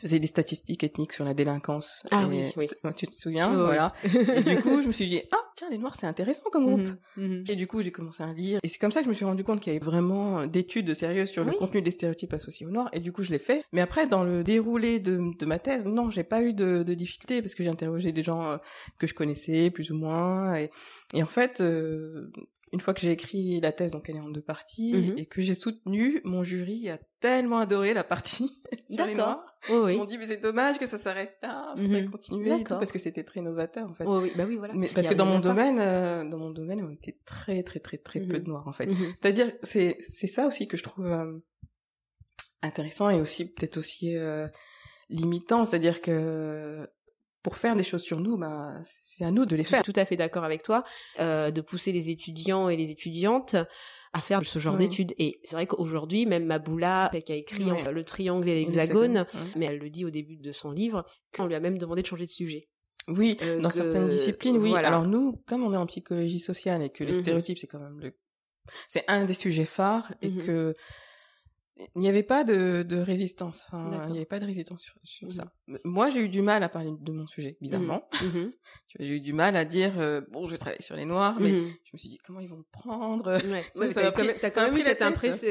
faisait des statistiques ethniques sur la délinquance. Ah Et oui, oui. Tu te souviens oui. Voilà. et du coup, je me suis dit, ah tiens, les Noirs c'est intéressant comme groupe. Mhm, mhm. Et du coup, j'ai commencé à lire. Et c'est comme ça que je me suis rendu compte qu'il y avait vraiment d'études sérieuses sur le contenu des stéréotypes associés au Nord. Et du coup, je l'ai fait. Mais après, dans le déroulé de, de ma thèse, non, j'ai pas eu de, de difficultés parce que j'ai interrogé des gens euh, que je connaissais, plus ou moins. Et, et en fait, euh, une fois que j'ai écrit la thèse, donc elle est en deux parties, Mhm. et que j'ai soutenu, mon jury a tellement adoré la partie sur les D'accord. Noirs. Oui, oui. Ils m'ont dit, mais c'est dommage que ça s'arrête là, faudrait Mhm. continuer et tout, parce que c'était très novateur, en fait. Oui, oui, bah oui, voilà. Mais parce que dans mon domaine, euh, dans mon domaine, on était très très très très peu Mhm. de noirs en fait. Mhm. C'est-à-dire, c'est c'est ça aussi que je trouve euh, intéressant et aussi peut-être aussi euh, limitant. C'est-à-dire que pour faire des choses sur nous, bah c'est à nous de les faire. tout à fait d'accord avec toi, euh, de pousser les étudiants et les étudiantes à faire ce genre Oui. d'études. Et c'est vrai qu'aujourd'hui, même Maboula, celle qui a écrit Oui. le triangle et l'hexagone, mais elle le dit au début de son livre, qu'on lui a même demandé de changer de sujet. Oui, Euh, dans que- certaines disciplines, oui. voilà. Alors nous, comme on est en psychologie sociale et que les Mhm. stéréotypes, c'est quand même le, c'est un des sujets phares et Mhm. que il n'y avait pas de, de résistance. Il n'y avait pas de résistance sur, sur Mhm. ça. Moi, j'ai eu du mal à parler de mon sujet, bizarrement. Mhm. Vois, J'ai eu du mal à dire euh, bon, je vais travailler sur les noirs, mais Mhm. je me suis dit comment ils vont me prendre? Ouais. Quand même, eu cette impression.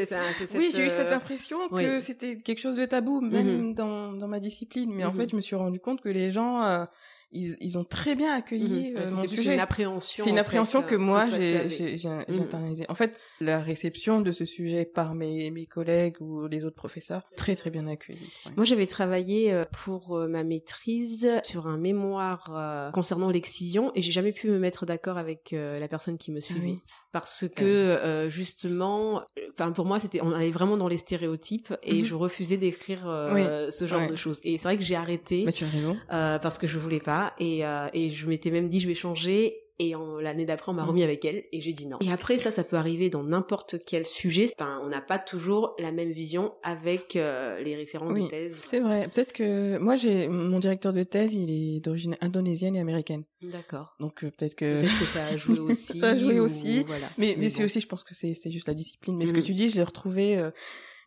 oui, j'ai eu cette euh, impression oui. que c'était quelque chose de tabou, même Mhm. dans, dans ma discipline. Mais en Mhm. fait, je me suis rendu compte que les gens, euh, ils, ils ont très bien accueilli Mhm. euh, mon sujet. une appréhension. C'est une en appréhension fait, que euh, moi j'ai avais. j'ai j'ai- j'ai Mhm. internalisé. En fait, la réception de ce sujet par mes mes collègues ou les autres professeurs très très bien accueillie. Ouais. Moi, j'avais travaillé euh, pour euh, ma maîtrise sur un mémoire euh, concernant l'excision et j'ai jamais pu me mettre d'accord avec la personne qui me suivait oui. parce que euh, justement, enfin pour moi, c'était on allait vraiment dans les stéréotypes et Mhm. je refusais d'écrire euh, ce genre Ouais. de choses. Et c'est vrai que j'ai arrêté Mais tu as raison. euh, parce que je voulais pas et, et je m'étais même dit je vais changer et en- l'année d'après on m'a Mhm. remis avec elle et j'ai dit non. Et après ça ça peut arriver dans n'importe quel sujet, Enfin, on n'a pas toujours la même vision avec euh, les référents Oui. de thèse. C'est vrai. Peut-être que moi j'ai mon directeur de thèse, il est d'origine indonésienne et américaine. D'accord. Donc euh, peut-être que Peut-être que ça a joué aussi. Ça a joué ou- aussi. Voilà. Mais, mais, c'est bon. aussi, je pense que c'est, c'est juste la discipline. Mais ce que Mhm. tu dis, je l'ai retrouvé. euh,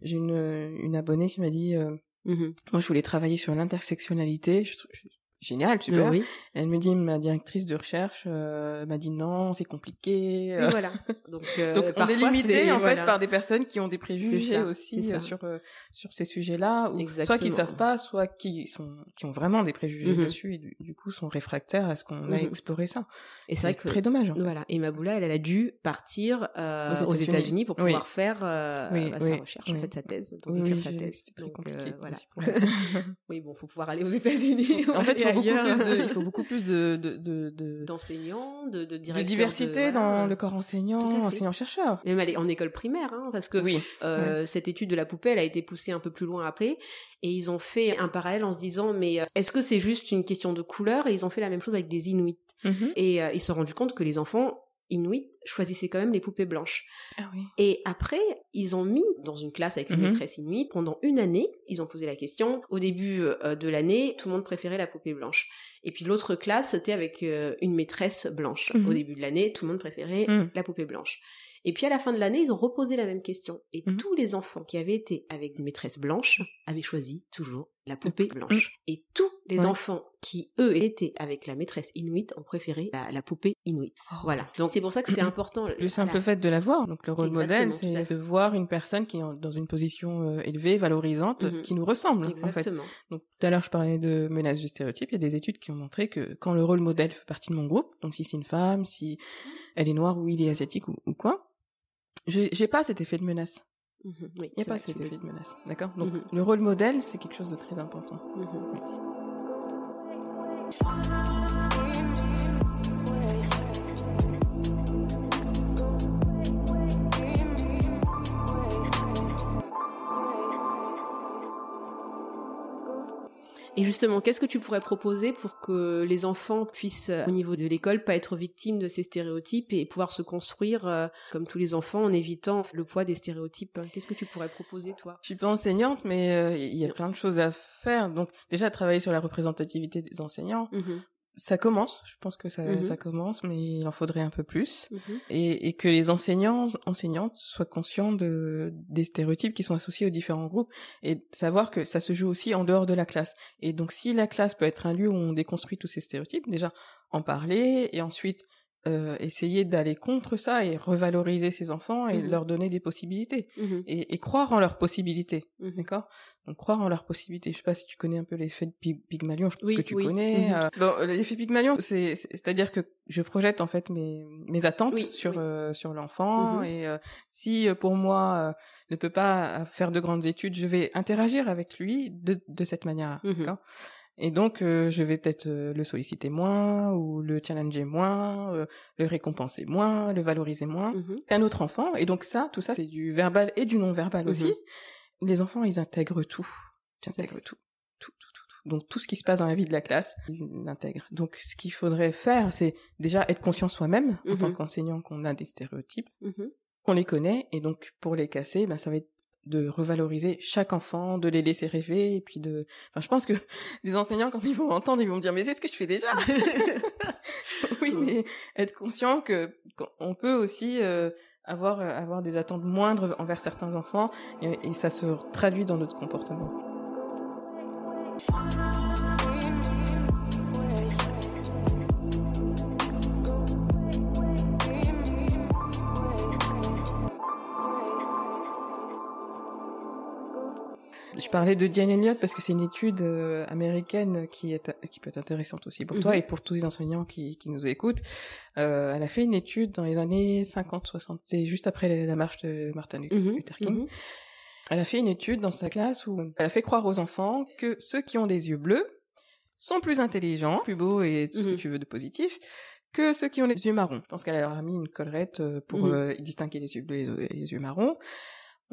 j'ai une, une abonnée qui m'a dit, euh, Mhm. moi, je voulais travailler sur l'intersectionnalité. Je, trouve- je- génial, super. Oui. Elle me dit, ma directrice de recherche euh, m'a dit non, c'est compliqué. Oui, voilà. Donc, euh, Donc on est limité en voilà. fait par des personnes qui ont des préjugés ça, aussi euh, sur euh, sur ces sujets-là, ou soit Exactement. qui savent pas, soit qui sont qui ont vraiment des préjugés Mhm. dessus et du, du coup sont réfractaires à ce qu'on a Mhm. exploré ça. Et c'est vrai que très dommage. hein. Voilà. Et Maboula, elle, elle a dû partir euh, Aux aux États-Unis. Pour Oui. pouvoir faire euh, Oui, bah, sa recherche, en fait, sa thèse, donc Oui, écrire oui, sa j'ai- thèse. c'était très compliqué euh, voilà. oui, bon, faut pouvoir aller aux États-Unis. en fait, il et faut beaucoup ailleurs. plus de, il faut beaucoup plus de de de, de, d'enseignants, de, de de diversité voilà. dans le corps enseignant, enseignant-chercheur. Même aller en école primaire, hein, parce que Oui. Euh, cette étude de la poupée, elle a été poussée un peu plus loin après, et ils ont fait un parallèle en se disant, mais euh, est-ce que c'est juste une question de couleur? Et ils ont fait la même chose avec des Inuits. Mhm. Et euh, ils se sont rendus compte que les enfants Inuits choisissaient quand même les poupées blanches. Ah oui. Et après, ils ont mis dans une classe avec une Mhm. maîtresse Inuit pendant une année. Ils ont posé la question. Au début euh, de l'année, tout le monde préférait la poupée blanche. Et puis l'autre classe, c'était avec euh, une maîtresse blanche. Mhm. Au début de l'année, tout le monde préférait Mhm. la poupée blanche. Et puis à la fin de l'année, ils ont reposé la même question. Et tous les enfants qui avaient été avec une maîtresse blanche avaient choisi toujours la poupée blanche. Et tous les Ouais. enfants qui, eux, étaient avec la maîtresse inuite ont préféré la, la poupée inuite. Voilà. Donc c'est pour ça que c'est important. Le simple fait de la voir, donc le rôle modèle, c'est de voir une personne qui est dans une position euh, élevée, valorisante, Mhm. qui nous ressemble en fait. Exactement. Donc tout à l'heure je parlais de menaces du stéréotype, il y a des études qui ont montré que quand le rôle modèle fait partie de mon groupe, donc si c'est une femme, si elle est noire ou il est asiatique ou, ou quoi, j'ai pas cet effet de menace. Mhm. Oui, Il n'y a pas cet effet de menace, d'accord? Donc Mhm. le rôle modèle, c'est quelque chose de très important. Mhm. Et justement, qu'est-ce que tu pourrais proposer pour que les enfants puissent, euh, au niveau de l'école, pas être victimes de ces stéréotypes et pouvoir se construire euh, comme tous les enfants en évitant le poids des stéréotypes? Qu'est-ce que tu pourrais proposer, toi? Je suis pas enseignante, mais euh, il y a plein de choses à faire. Donc déjà travailler sur la représentativité des enseignants, Mhm, ça commence. Je pense que ça, Mhm. ça commence, mais il en faudrait un peu plus. mhm, et, et que les enseignants, enseignantes soient conscients de, des stéréotypes qui sont associés aux différents groupes et savoir que ça se joue aussi en dehors de la classe. Et donc si la classe peut être un lieu où on déconstruit tous ces stéréotypes, déjà en parler et ensuite euh, essayer d'aller contre ça et revaloriser ces enfants et Mhm. leur donner des possibilités mhm, et, et croire en leurs possibilités. mhm. D'accord? Donc croire en leurs possibilités. Je sais pas si tu connais un peu l'effet de Pig- Pygmalion, je pense Oui, que tu oui. connais. Euh, bon, l'effet Pygmalion, c'est c'est- c'est-à-dire que je projette en fait mes mes attentes Oui, sur euh, sur l'enfant et euh, si euh, pour moi euh, ne peut pas euh, faire de grandes études, je vais interagir avec lui de de cette manière-là. Et donc, euh, je vais peut-être euh, le solliciter moins, ou le challenger moins, euh, le récompenser moins, le valoriser moins Mhm. un autre enfant. Et donc ça, tout ça, c'est du verbal et du non-verbal Mhm. aussi. Les enfants, ils intègrent tout. Ils intègrent tout. Tout, tout, tout, tout. Donc tout ce qui se passe dans la vie de la classe, ils l'intègrent. Donc ce qu'il faudrait faire, c'est déjà être conscient soi-même, en Mhm. tant qu'enseignant, qu'on a des stéréotypes, Mhm. qu'on les connaît, et donc pour les casser, ben, ça va être de revaloriser chaque enfant, de les laisser rêver, et puis de... Enfin, je pense que les enseignants, quand ils vont entendre, ils vont me dire, mais c'est ce que je fais déjà Oui, mais être conscient que qu'on peut aussi euh, avoir, euh, avoir des attentes moindres envers certains enfants, et, et ça se traduit dans notre comportement. Parlais de Diane Elliott parce que c'est une étude euh, américaine qui est qui peut être intéressante aussi pour toi Mhm. et pour tous les enseignants qui, qui nous écoutent. Euh, elle a fait une étude dans les années 50-60, c'est juste après la, la marche de Martin Luther Mhm. Luther King. Mhm. Elle a fait une étude dans sa classe où elle a fait croire aux enfants que ceux qui ont des yeux bleus sont plus intelligents, plus beaux et tout ce que tu veux de positif que ceux qui ont les yeux marrons. Je pense qu'elle leur a mis une collerette euh, pour euh, distinguer les yeux bleus et les yeux marrons.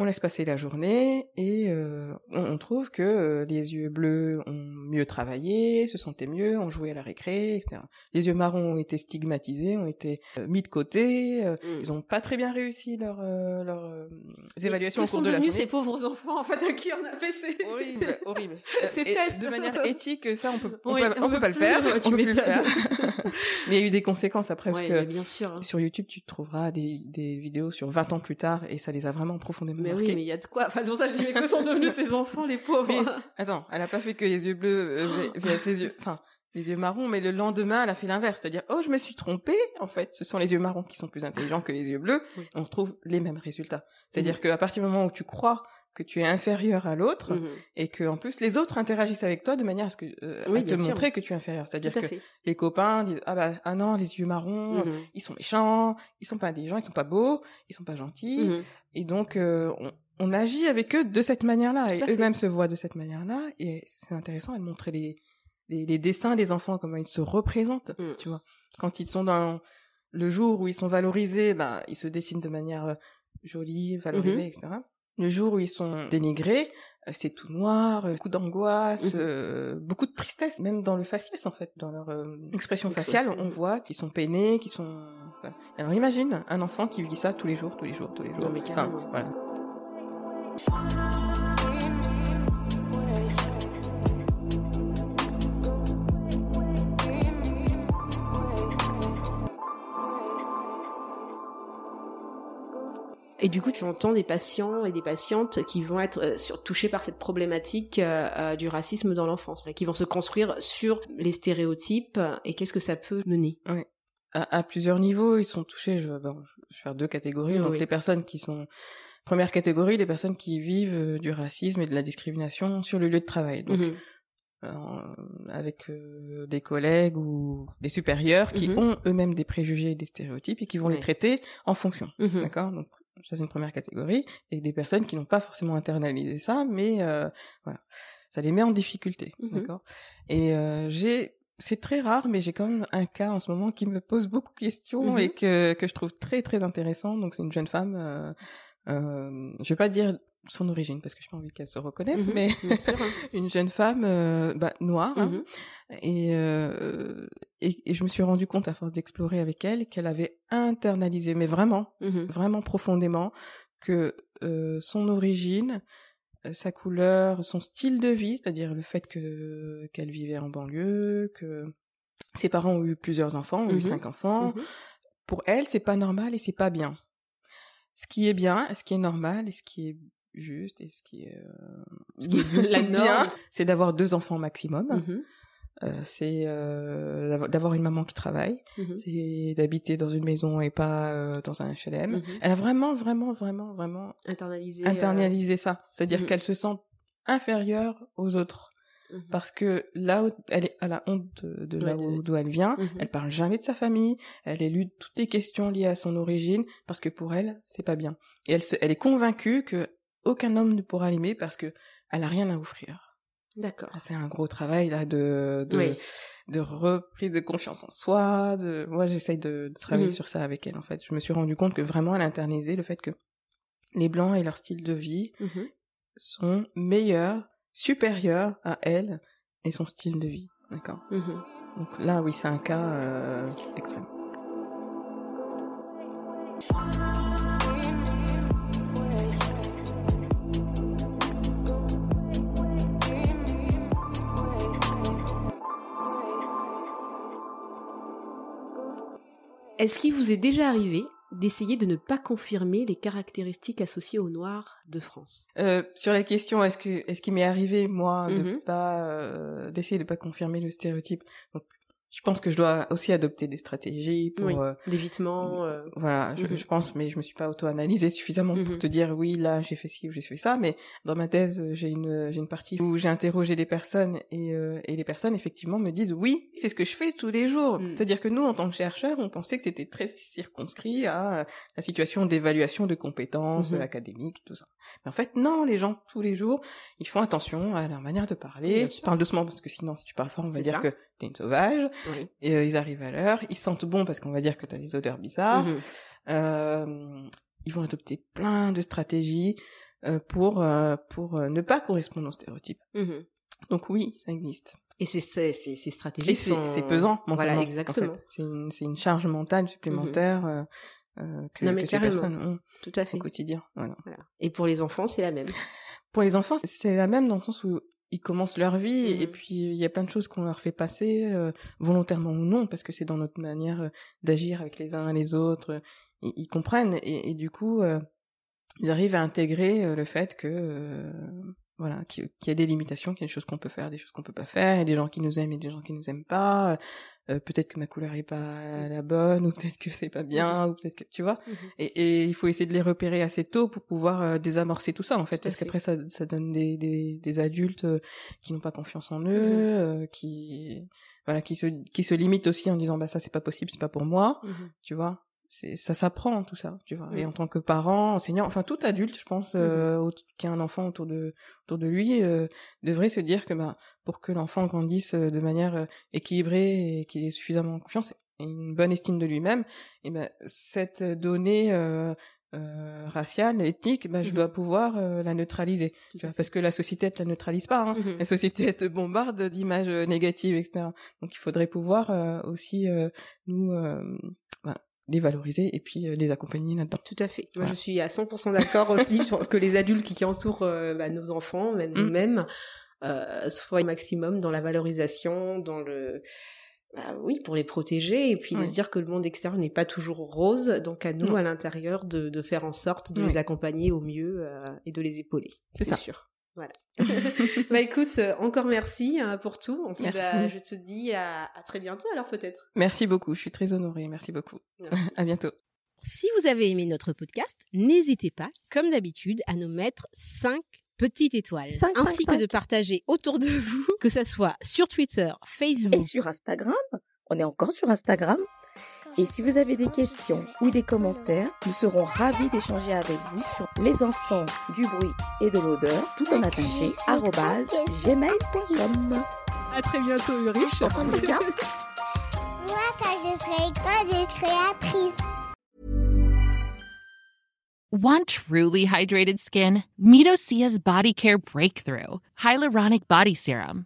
On laisse passer la journée et euh, on, on trouve que euh, les yeux bleus ont mieux travaillé, se sentaient mieux, ont joué à la récré, etc. Les yeux marrons ont été stigmatisés, ont été euh, mis de côté. euh, Mhm. Ils ont pas très bien réussi leurs euh, leurs euh, évaluations au cours sont de la devenus journée. ces pauvres enfants en fait à qui on a fait ces Horrible, horrible. Ces tests. De manière éthique, ça on peut, on Oui, peut, on on peut peut pas le faire. tu on peut plus le faire. Mais il y a eu des conséquences après parce que bien sûr. hein. sur YouTube tu trouveras des, des vidéos sur 20 ans plus tard et ça les a vraiment profondément Mais marqués. oui, mais il y a de quoi. Enfin, c'est pour ça que je dis, mais que sont devenus ces enfants, les pauvres Mais- Attends, elle a pas fait que les yeux bleus euh, vs les yeux, enfin les yeux marrons, mais le lendemain elle a fait l'inverse, c'est-à-dire oh je me suis trompée, en fait ce sont les yeux marrons qui sont plus intelligents que les yeux bleus, Oui. on retrouve les mêmes résultats. C'est-à-dire qu'à partir du moment où tu crois que tu es inférieur à l'autre Mhm. et que en plus les autres interagissent avec toi de manière à ce que euh, Oui, à te sûr. montrer que tu es inférieur, c'est-à-dire que fait. les copains disent ah bah ah non les yeux marrons Mhm. ils sont méchants, ils sont pas intelligents, ils sont pas beaux, ils sont pas gentils Mhm. et donc euh, on, on agit avec eux de cette manière-là et eux-mêmes se voient de cette manière-là et c'est intéressant de montrer les, les les dessins des enfants comment ils se représentent, Mhm. tu vois. Quand ils sont dans le jour où ils sont valorisés, bah ils se dessinent de manière euh, jolie, valorisée, etc. Le jour où ils sont dénigrés, euh, c'est tout noir, euh, beaucoup d'angoisse, Mhm. euh, beaucoup de tristesse, même dans le faciès en fait, dans leur euh, expression faciale, on voit qu'ils sont peinés, qu'ils sont. voilà. Alors imagine un enfant qui vit ça tous les jours, tous les jours, tous les jours. Non, mais voilà. Et du coup, tu entends des patients et des patientes qui vont être euh, sur, touchés par cette problématique euh, euh, du racisme dans l'enfance, qui vont se construire sur les stéréotypes et qu'est-ce que ça peut mener? Oui. À, à, plusieurs niveaux, ils sont touchés. Je, bon, je vais faire deux catégories. Donc oui. les personnes qui sont première catégorie, les personnes qui vivent euh, du racisme et de la discrimination sur le lieu de travail. Donc Mhm. avec euh, des collègues ou des supérieurs qui Mhm. ont eux-mêmes des préjugés et des stéréotypes et qui vont Ouais. les traiter en fonction. Mhm. D'accord? Donc ça c'est une première catégorie et des personnes qui n'ont pas forcément internalisé ça, mais euh, voilà, ça les met en difficulté. Mhm. D'accord? Et euh, j'ai c'est très rare, mais j'ai quand même un cas en ce moment qui me pose beaucoup de questions Mhm. et que que je trouve très très intéressant. Donc c'est une jeune femme. Euh, euh, je vais pas dire son origine parce que j'ai pas envie qu'elle se reconnaisse, Mhm. mais sûr. une jeune femme euh, bah, noire hein, Mhm. et, euh, et et je me suis rendu compte à force d'explorer avec elle qu'elle avait internalisé mais vraiment Mhm. vraiment profondément que euh, son origine sa couleur son style de vie c'est-à-dire le fait que qu'elle vivait en banlieue que ses parents ont eu plusieurs enfants ont eu cinq enfants pour elle c'est pas normal et c'est pas bien ce qui est bien ce qui est normal et ce qui est juste et ce qui est, euh, ce qui est La norme. c'est d'avoir deux enfants maximum Mhm. euh, c'est euh, d'avoir- une maman qui travaille, Mhm. c'est d'habiter dans une maison et pas euh, dans un HLM. Mhm. Elle a vraiment, vraiment, vraiment, vraiment Internalisé. euh, internalisé ça. C'est-à-dire qu'elle se sent inférieure aux autres. Parce que là où elle est à la honte de, de là Ouais, de- où d'où elle vient, elle parle jamais de sa famille, elle élude toutes les questions liées à son origine parce que pour elle, c'est pas bien. Et elle se, elle est convaincue que aucun homme ne pourra l'aimer parce que elle a rien à offrir. D'accord. Ah, C'est un gros travail là de de, Oui. de reprise de confiance en soi. De... Moi, j'essaye de, de travailler Mhm. sur ça avec elle. En fait, je me suis rendu compte que vraiment, elle a internalisé le fait que les blancs et leur style de vie Mhm. sont meilleurs, supérieurs à elle et son style de vie. D'accord? Mhm. Donc là, oui, c'est un cas euh, extrême. Est-ce qu'il vous est déjà arrivé d'essayer de ne pas confirmer les caractéristiques associées aux Noirs de France? Euh, sur la question, est-ce que est-ce qu'il m'est arrivé moi de Mhm. pas euh, d'essayer de pas confirmer le stéréotype? Donc, je pense que je dois aussi adopter des stratégies pour Oui. euh, D'évitement euh, voilà, je, Mhm. je pense, mais je me suis pas auto-analysée suffisamment pour te dire oui, là j'ai fait ci ou j'ai fait ça. Mais dans ma thèse, euh, j'ai une j'ai une partie où j'ai interrogé des personnes et euh, et les personnes effectivement me disent oui, c'est ce que je fais tous les jours. Mhm. C'est-à-dire que nous, en tant que chercheurs, on pensait que c'était très circonscrit à euh, la situation d'évaluation de compétences euh, académiques, tout ça. Mais en fait, non, les gens tous les jours, ils font attention à leur manière de parler. Bien sûr. Parle doucement parce que sinon, si tu parles fort, on va dire ça. que t'es une sauvage. oui. Et euh, ils arrivent à l'heure, ils sentent bon parce qu'on va dire que t'as des odeurs bizarres. Mhm. Euh, ils vont adopter plein de stratégies euh, pour euh, pour euh, ne pas correspondre aux stéréotypes. Mhm. Donc oui, ça existe. Et ces, ces, stratégies Et c'est sont... c'est pesant mentalement. Voilà, en exactement. fait. C'est une c'est une charge mentale supplémentaire euh, euh, que, Non, mais que ces personnes ont Tout à fait. au quotidien. Voilà. Voilà. Et pour les enfants, c'est la même. Pour les enfants, c'est la même dans le sens où ils commencent leur vie Mhm. et puis il y a plein de choses qu'on leur fait passer euh, volontairement ou non parce que c'est dans notre manière euh, d'agir avec les uns et les autres. euh, Ils, ils comprennent et, et du coup euh, ils arrivent à intégrer le fait que euh, voilà qu'il y a des limitations, qu'il y a des choses qu'on peut faire, des choses qu'on peut pas faire, il y a des gens qui nous aiment et des gens qui nous aiment pas. euh, peut-être que ma couleur est pas la bonne ou peut-être que c'est pas bien ou peut-être que tu vois Mhm. et, et il faut essayer de les repérer assez tôt pour pouvoir euh, désamorcer tout ça en fait Tout parce qu'après ça, ça donne des, des, des adultes euh, qui n'ont pas confiance en eux Mhm. euh, qui voilà qui se qui se limitent aussi en disant bah ça c'est pas possible c'est pas pour moi Mhm. tu vois c'est ça s'apprend tout ça tu vois et Mhm. en tant que parent enseignant enfin tout adulte je pense euh, au- qui a un enfant autour de autour de lui euh, devrait se dire que bah pour que l'enfant grandisse euh, de manière euh, équilibrée et qu'il ait suffisamment confiance et une bonne estime de lui-même et ben cette donnée euh, euh, raciale, ethnique, ben, je Mhm. dois pouvoir euh, la neutraliser. Parce que la société, te la neutralise pas. Hein. Mhm. La société, te bombarde d'images négatives, etc. Donc, il faudrait pouvoir euh, aussi euh, nous euh, ben, les valoriser et puis euh, les accompagner là-dedans. Tout à fait. Moi, Voilà. je suis à 100% d'accord aussi que les adultes qui, qui entourent euh, bah, nos enfants, même Mm. nous-mêmes, euh, soient au maximum dans la valorisation, dans le bah oui, pour les protéger et puis de Oui. se dire que le monde extérieur n'est pas toujours rose, donc à nous, Non. à l'intérieur, de, de faire en sorte de Oui. les accompagner au mieux euh, et de les épauler. C'est ça. sûr. Voilà. bah écoute, euh, encore merci hein, pour tout. Puis, Merci. bah, je te dis à, à très bientôt alors peut-être. Merci beaucoup, je suis très honorée. Merci beaucoup. à bientôt. Si vous avez aimé notre podcast, n'hésitez pas, comme d'habitude, à nous mettre 5 petites étoiles, Cinq, ainsi cinq, que cinq. de partager autour de vous, que ça soit sur Twitter, Facebook. Et sur Instagram, on est encore sur Instagram. Et si vous avez des questions ou des commentaires, nous serons ravis d'échanger avec vous sur les enfants du bruit et de l'odeur, tout en attaché, gmail.com. À très bientôt, Ulrich. Moi, quand je serai grande, je serai actrice. Want truly hydrated skin? Medocia's Body Care Breakthrough Hyaluronic Body Serum.